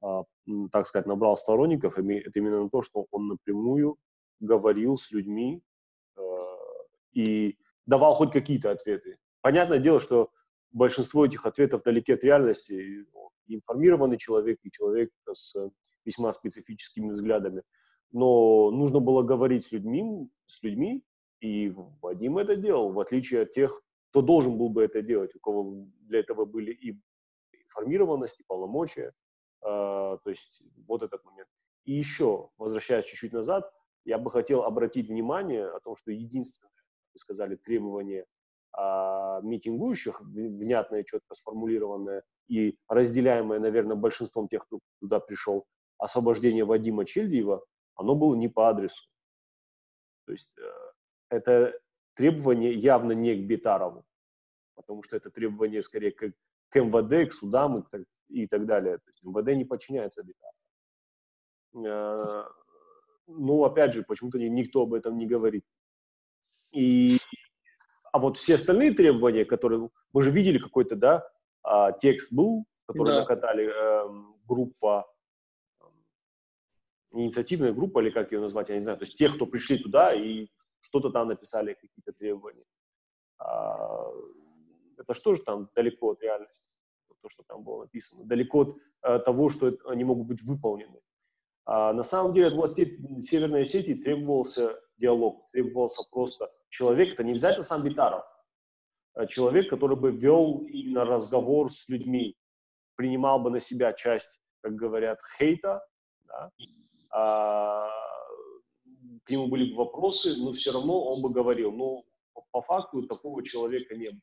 а, так сказать, набрал сторонников, это именно то, что он напрямую говорил с людьми а, и давал хоть какие-то ответы. Понятное дело, что большинство этих ответов далеки от реальности. Информированный человек и человек с весьма специфическими взглядами. Но нужно было говорить с людьми, с людьми, и Вадим это делал, в отличие от тех, кто должен был бы это делать, у кого для этого были и информированность, и полномочия. Э, то есть вот этот момент. И еще, возвращаясь чуть-чуть назад, я бы хотел обратить внимание о том, что единственное, вы сказали, требование а, митингующих, внятное, четко сформулированное и разделяемое, наверное, большинством тех, кто туда пришел, освобождение Вадима Чельдиева, оно было не по адресу. То есть э, это требование явно не к Битарову, потому что это требование скорее к, к МВД, к судам и, так, и так далее. То есть МВД не подчиняется Битарову. Э, ну, опять же, почему-то никто об этом не говорит. И а вот все остальные требования, которые мы же видели какой-то, да, а, текст был, который да. накатали э, группа, инициативная группа или как ее назвать, я не знаю, то есть те, кто пришли туда и что-то там написали, какие-то требования. А, это что же там далеко от реальности, то, что там было написано, далеко от э, того, что это, они могут быть выполнены. А, на самом деле от властей Северной Осетии требовался диалог, требовался просто человек, это не обязательно сам Битаров, а человек, который бы вел именно разговор с людьми, принимал бы на себя часть, как говорят, хейта, да, а, к нему были бы вопросы, но все равно он бы говорил. Но по факту такого человека не было.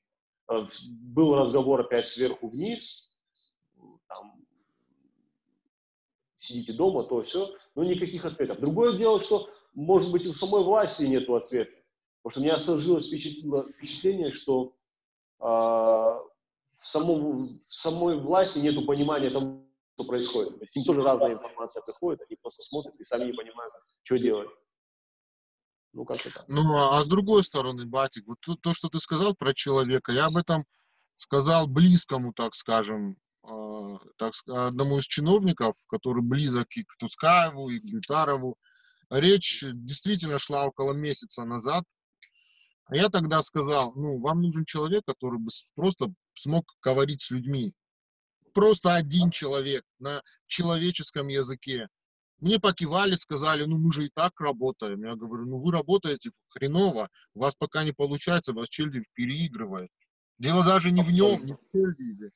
А, был разговор опять сверху вниз, там, сидите дома, то все, но никаких ответов. Другое дело, что, может быть, у самой власти нет ответа. Потому что у меня сложилось впечатление, что э, в, самом, в самой власти нет понимания того, что происходит. То есть им тоже разная информация приходит, они просто смотрят и сами не понимают, что делать. Ну, как это? Ну, а, а с другой стороны, Батик, вот то, то, что ты сказал про человека, я об этом сказал близкому, так скажем, э, так, одному из чиновников, который близок и к Тускаеву, и к Битарову. Речь действительно шла около месяца назад а я тогда сказал, ну, вам нужен человек, который бы просто смог говорить с людьми. Просто один человек на человеческом языке. Мне покивали, сказали, ну мы же и так работаем. Я говорю, ну вы работаете хреново, у вас пока не получается, вас Чельдив переигрывает. Дело даже не в нем, не в Чельдиве.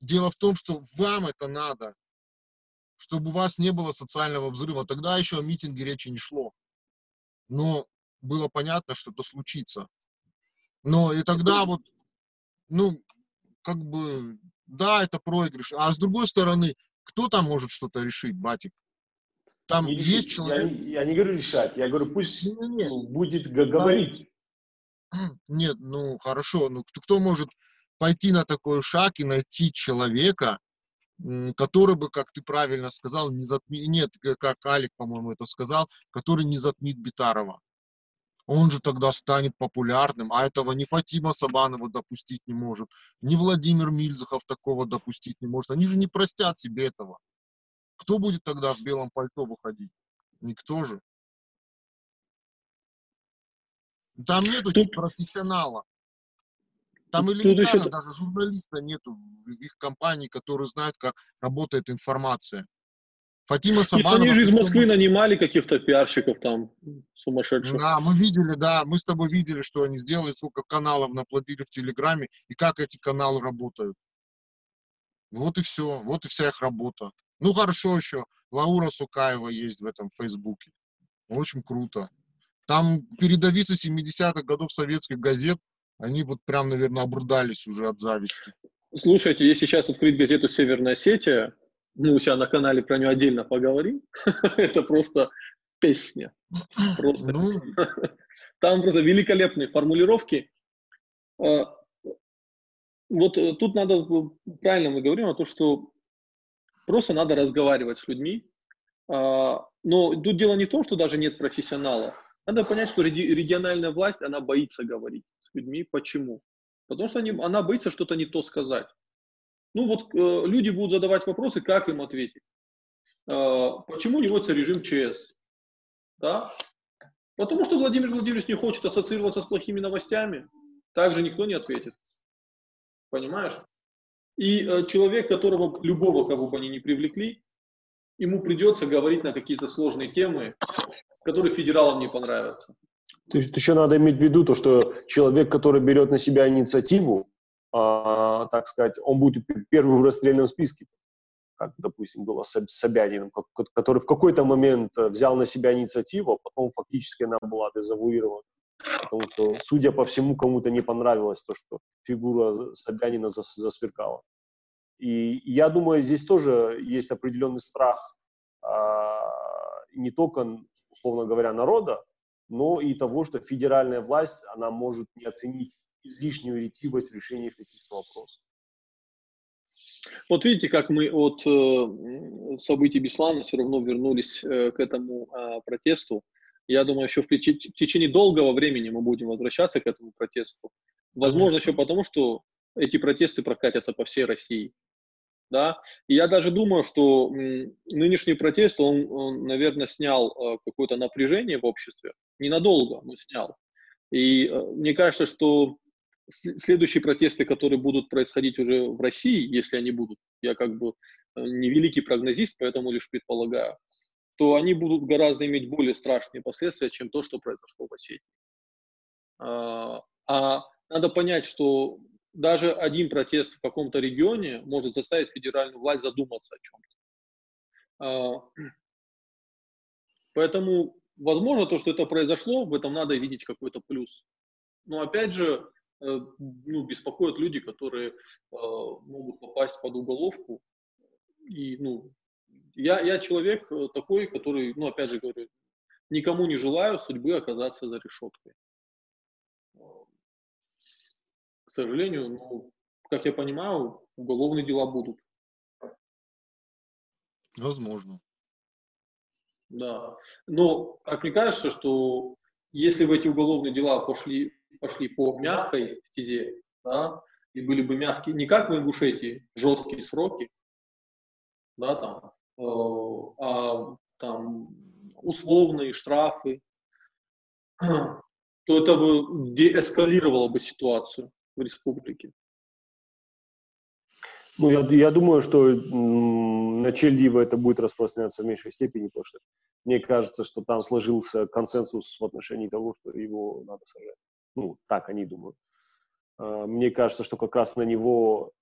Дело в том, что вам это надо, чтобы у вас не было социального взрыва. Тогда еще о митинге речи не шло. Но было понятно, что это случится. Но и тогда вот, ну, как бы, да, это проигрыш. А с другой стороны, кто там может что-то решить, Батик? Там не есть решить. человек... Я, я не говорю решать, я говорю, пусть не, не, не. будет говорить. Нет, ну, хорошо, ну, кто, кто может пойти на такой шаг и найти человека, который бы, как ты правильно сказал, не затмит, нет, как Алик, по-моему, это сказал, который не затмит Битарова. Он же тогда станет популярным, а этого ни Фатима Сабанова допустить не может, ни Владимир Мильзахов такого допустить не может. Они же не простят себе этого. Кто будет тогда в белом пальто выходить? Никто же. Там нету Тут... профессионала. Там элементарно еще... даже журналиста нету в их компании, которые знают, как работает информация. Фатима Сабанова... Они же из Москвы нанимали каких-то пиарщиков там сумасшедших. Да, мы видели, да, мы с тобой видели, что они сделали, сколько каналов наплодили в Телеграме, и как эти каналы работают. Вот и все, вот и вся их работа. Ну, хорошо еще, Лаура Сукаева есть в этом Фейсбуке. Очень круто. Там передовицы 70-х годов советских газет, они вот прям, наверное, обрудались уже от зависти. Слушайте, если сейчас открыть газету «Северная Осетия», мы у себя на канале про нее отдельно поговорим. <laughs> Это просто песня. Просто. Ну... <laughs> Там просто великолепные формулировки. А, вот э, тут надо, э, правильно мы говорим о том, что просто надо разговаривать с людьми. А, но тут дело не в том, что даже нет профессионалов. Надо понять, что региональная власть, она боится говорить с людьми. Почему? Потому что они, она боится что-то не то сказать. Ну вот э, люди будут задавать вопросы, как им ответить. Э, почему не вводится режим ЧС? Да? Потому что Владимир Владимирович не хочет ассоциироваться с плохими новостями. Также никто не ответит. Понимаешь? И э, человек, которого, любого, кого бы они ни привлекли, ему придется говорить на какие-то сложные темы, которые федералам не понравятся. То есть еще надо иметь в виду то, что человек, который берет на себя инициативу, так сказать, он будет первым в расстрельном списке, как, допустим, было с Собяниным, который в какой-то момент э, взял на себя инициативу, а потом фактически она была дезавуирована. Потому что, судя по всему, кому-то не понравилось то, что фигура Собянина зас засверкала. И я думаю, здесь тоже есть определенный страх а, не только, условно говоря, народа, но и того, что федеральная власть, она может не оценить излишнюю ретивость в решении каких-то вопросов. Вот видите, как мы от э, событий Беслана все равно вернулись э, к этому э, протесту. Я думаю, еще в, в течение долгого времени мы будем возвращаться к этому протесту. Возможно, еще потому, что эти протесты прокатятся по всей России. Да? И я даже думаю, что нынешний протест, он, он наверное, снял э, какое-то напряжение в обществе. Ненадолго, но снял. И э, мне кажется, что следующие протесты, которые будут происходить уже в России, если они будут, я как бы э, не великий прогнозист, поэтому лишь предполагаю, то они будут гораздо иметь более страшные последствия, чем то, что произошло в Осетии. А, а надо понять, что даже один протест в каком-то регионе может заставить федеральную власть задуматься о чем-то. А, поэтому, возможно, то, что это произошло, в этом надо видеть какой-то плюс. Но опять же, ну, беспокоят люди, которые э, могут попасть под уголовку. И, ну, я, я человек э, такой, который, ну, опять же говорю, никому не желаю судьбы оказаться за решеткой. К сожалению, ну, как я понимаю, уголовные дела будут. Возможно. Да. Но, как мне кажется, что если в эти уголовные дела пошли пошли по мягкой стезе, да, и были бы мягкие, не как в Ингушетии, жесткие сроки, да, там, э, а там условные штрафы, <clears throat> то это бы деэскалировало бы ситуацию в республике. Ну, я, я думаю, что на Чельдива это будет распространяться в меньшей степени, потому что мне кажется, что там сложился консенсус в отношении того, что его надо сажать. Ну, так они думают. А, мне кажется, что как раз на него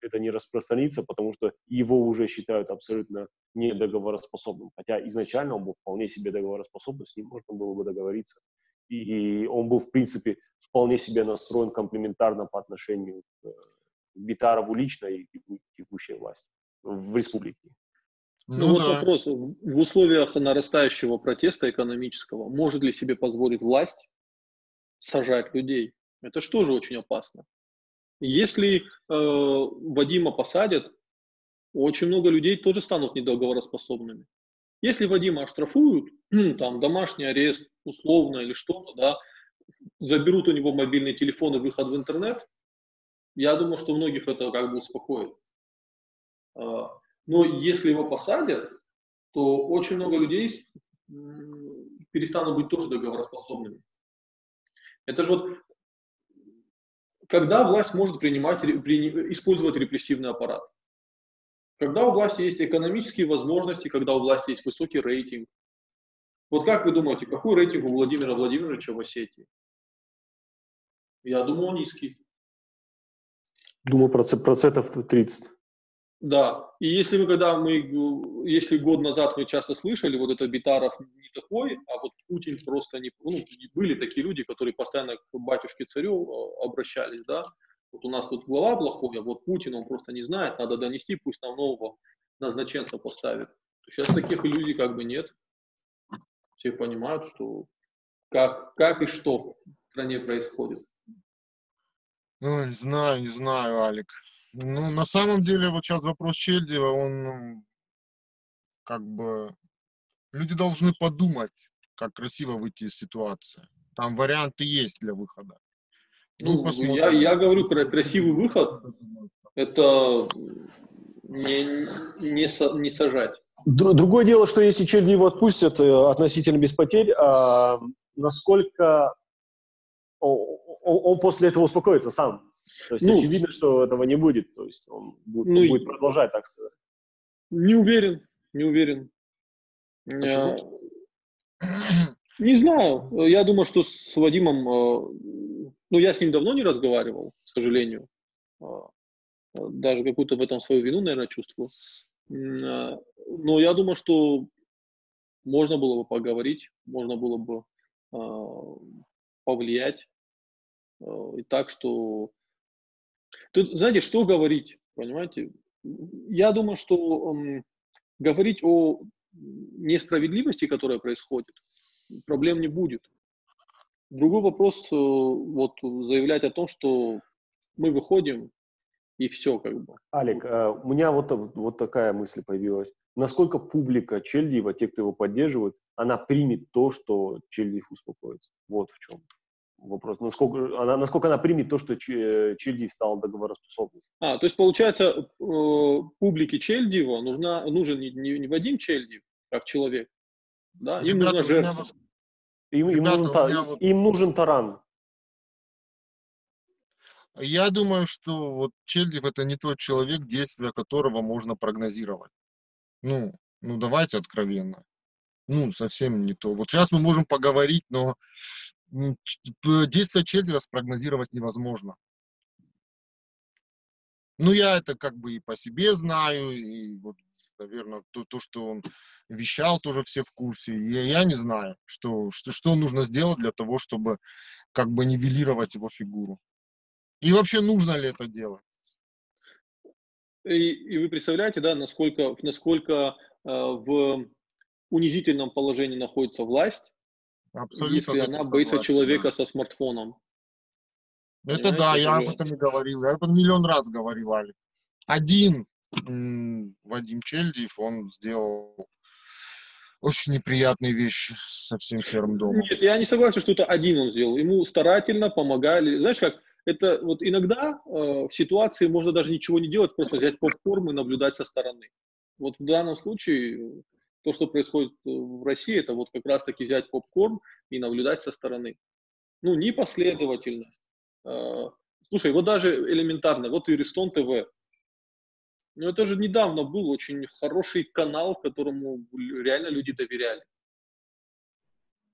это не распространится, потому что его уже считают абсолютно недоговороспособным. Хотя изначально он был вполне себе договороспособным, с ним можно было бы договориться. И он был, в принципе, вполне себе настроен комплементарно по отношению к Битарову лично и текущей власти в республике. Ну, ну вот да. вопрос. В условиях нарастающего протеста экономического может ли себе позволить власть сажать людей. Это же тоже очень опасно. Если э, Вадима посадят, очень много людей тоже станут недоговороспособными. Если Вадима оштрафуют, <clears throat> там домашний арест, условно или что-то, да, заберут у него мобильный телефон и выход в интернет, я думаю, что многих это как бы успокоит. А, но если его посадят, то очень много людей перестанут быть тоже договороспособными. Это же вот когда власть может принимать, использовать репрессивный аппарат. Когда у власти есть экономические возможности, когда у власти есть высокий рейтинг. Вот как вы думаете, какой рейтинг у Владимира Владимировича в Осетии? Я думаю, низкий. Думаю, процентов 30. Да, и если мы, когда мы, если год назад мы часто слышали, вот это Битаров не такой, а вот Путин просто не, ну, были такие люди, которые постоянно к батюшке царю э, обращались, да, вот у нас тут глава плохой, а вот Путин, он просто не знает, надо донести, пусть нам нового назначенца поставит. Сейчас таких иллюзий как бы нет. Все понимают, что как, как и что в стране происходит. Ну, не знаю, не знаю, Алик. Ну, на самом деле, вот сейчас вопрос Чельдева, он как бы... Люди должны подумать, как красиво выйти из ситуации. Там варианты есть для выхода. Ну, ну посмотрим. Я, я говорю, красивый выход – это не, не, не сажать. Другое дело, что если Чельдева отпустят э, относительно без потерь, а насколько он после этого успокоится сам? То есть ну, очевидно, что этого не будет. То есть он будет, ну, он будет продолжать, так сказать. Не уверен, не уверен. Я... Не знаю. Я думаю, что с Вадимом... Э, ну, я с ним давно не разговаривал, к сожалению. А, даже какую-то в этом свою вину, наверное, чувствую. Но я думаю, что можно было бы поговорить, можно было бы повлиять. И так, что Тут, знаете, что говорить, понимаете? Я думаю, что э, говорить о несправедливости, которая происходит, проблем не будет. Другой вопрос, э, вот заявлять о том, что мы выходим и все как бы. Алик, э, у меня вот, вот такая мысль появилась. Насколько публика Чельдиева, те, кто его поддерживает, она примет то, что Чельдиев успокоится? Вот в чем вопрос, насколько она, насколько она примет то, что Чельди стал договороспособным. А, то есть, получается, э, публике Чельдиева нужна, нужен не, не, не Вадим Чельдиев, как человек, да, им Ребята, нужна жертва. Вот, им, им, Ребята, нужен, вот... им нужен таран. Я думаю, что вот Чельдив это не тот человек, действия которого можно прогнозировать. Ну, ну давайте откровенно. Ну, совсем не то. Вот сейчас мы можем поговорить, но действия Чельдера спрогнозировать невозможно. Ну, я это как бы и по себе знаю, и вот, наверное, то, то что он вещал, тоже все в курсе. Я, я не знаю, что, что, что нужно сделать для того, чтобы как бы нивелировать его фигуру. И вообще нужно ли это делать? И, и вы представляете, да, насколько, насколько э, в унизительном положении находится власть, Абсолютно. Если она боится согласен, человека да. со смартфоном. Это Понимаете, да, я об этом и говорил. Я об этом миллион раз говорил, Алик. Один Вадим Чельдиев, он сделал очень неприятные вещи со всем серым домом. Нет, я не согласен, что это один он сделал. Ему старательно помогали. Знаешь как, это вот иногда э, в ситуации можно даже ничего не делать, просто взять попкорн и наблюдать со стороны. Вот в данном случае то, что происходит э, в России, это вот как раз-таки взять попкорн и наблюдать со стороны. Ну, непоследовательность. А, слушай, вот даже элементарно, вот Иристон ТВ. Ну, это же недавно был очень хороший канал, которому реально люди доверяли.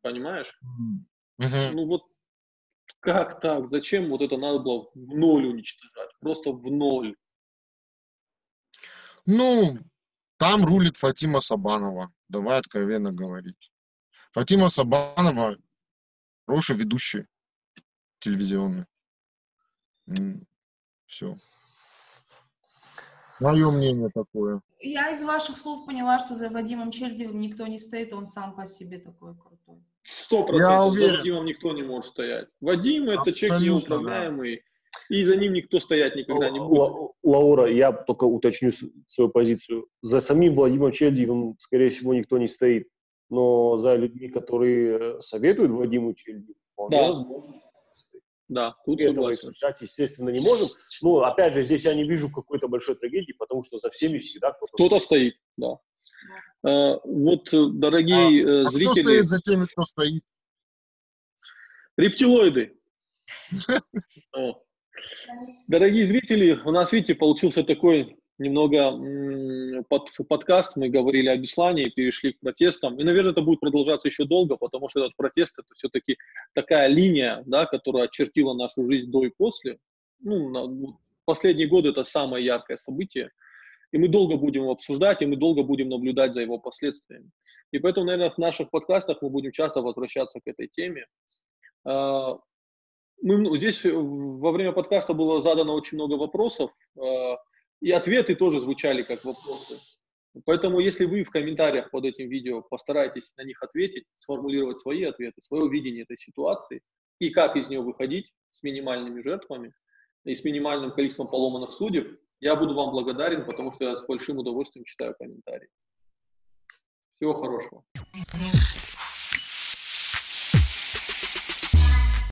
Понимаешь? Uh-huh. Ну вот как так? Зачем вот это надо было в ноль уничтожать? Просто в ноль. Ну, там рулит Фатима Сабанова, давай откровенно говорить. Фатима Сабанова хороший ведущий телевизионный. Все. Мое мнение такое. Я из ваших слов поняла, что за Вадимом Чельдевым никто не стоит, он сам по себе такой крутой. Сто процентов за Вадимом никто не может стоять. Вадим это Абсолютно, человек неуправляемый. И за ним никто стоять никогда не будет. Лаура, я только уточню свою позицию. За самим Владимиром Чельдиевым, скорее всего, никто не стоит, но за людьми, которые советуют Владимиру Чельдиеву, да. Да, тут этого исключать, естественно, не можем. Но, опять же, здесь я не вижу какой-то большой трагедии, потому что за всеми всегда кто-то, кто стоит. Да. А, вот, дорогие а, зрители... А кто стоит за теми, кто стоит? Рептилоиды. <laughs> Дорогие зрители, у нас, видите, получился такой немного под, подкаст, мы говорили о Беслане, перешли к протестам. И, наверное, это будет продолжаться еще долго, потому что этот протест – это все-таки такая линия, да, которая очертила нашу жизнь до и после. Ну, на, последние годы это самое яркое событие. И мы долго будем его обсуждать, и мы долго будем наблюдать за его последствиями. И поэтому, наверное, в наших подкастах мы будем часто возвращаться к этой теме. Мы, ну, здесь во время подкаста было задано очень много вопросов. А, и ответы тоже звучали как вопросы. Поэтому, если вы в комментариях под этим видео постарайтесь на них ответить, сформулировать свои ответы, свое видение этой ситуации и как из нее выходить с минимальными жертвами и с минимальным количеством поломанных судеб, я буду вам благодарен, потому что я с большим удовольствием читаю комментарии. Всего хорошего.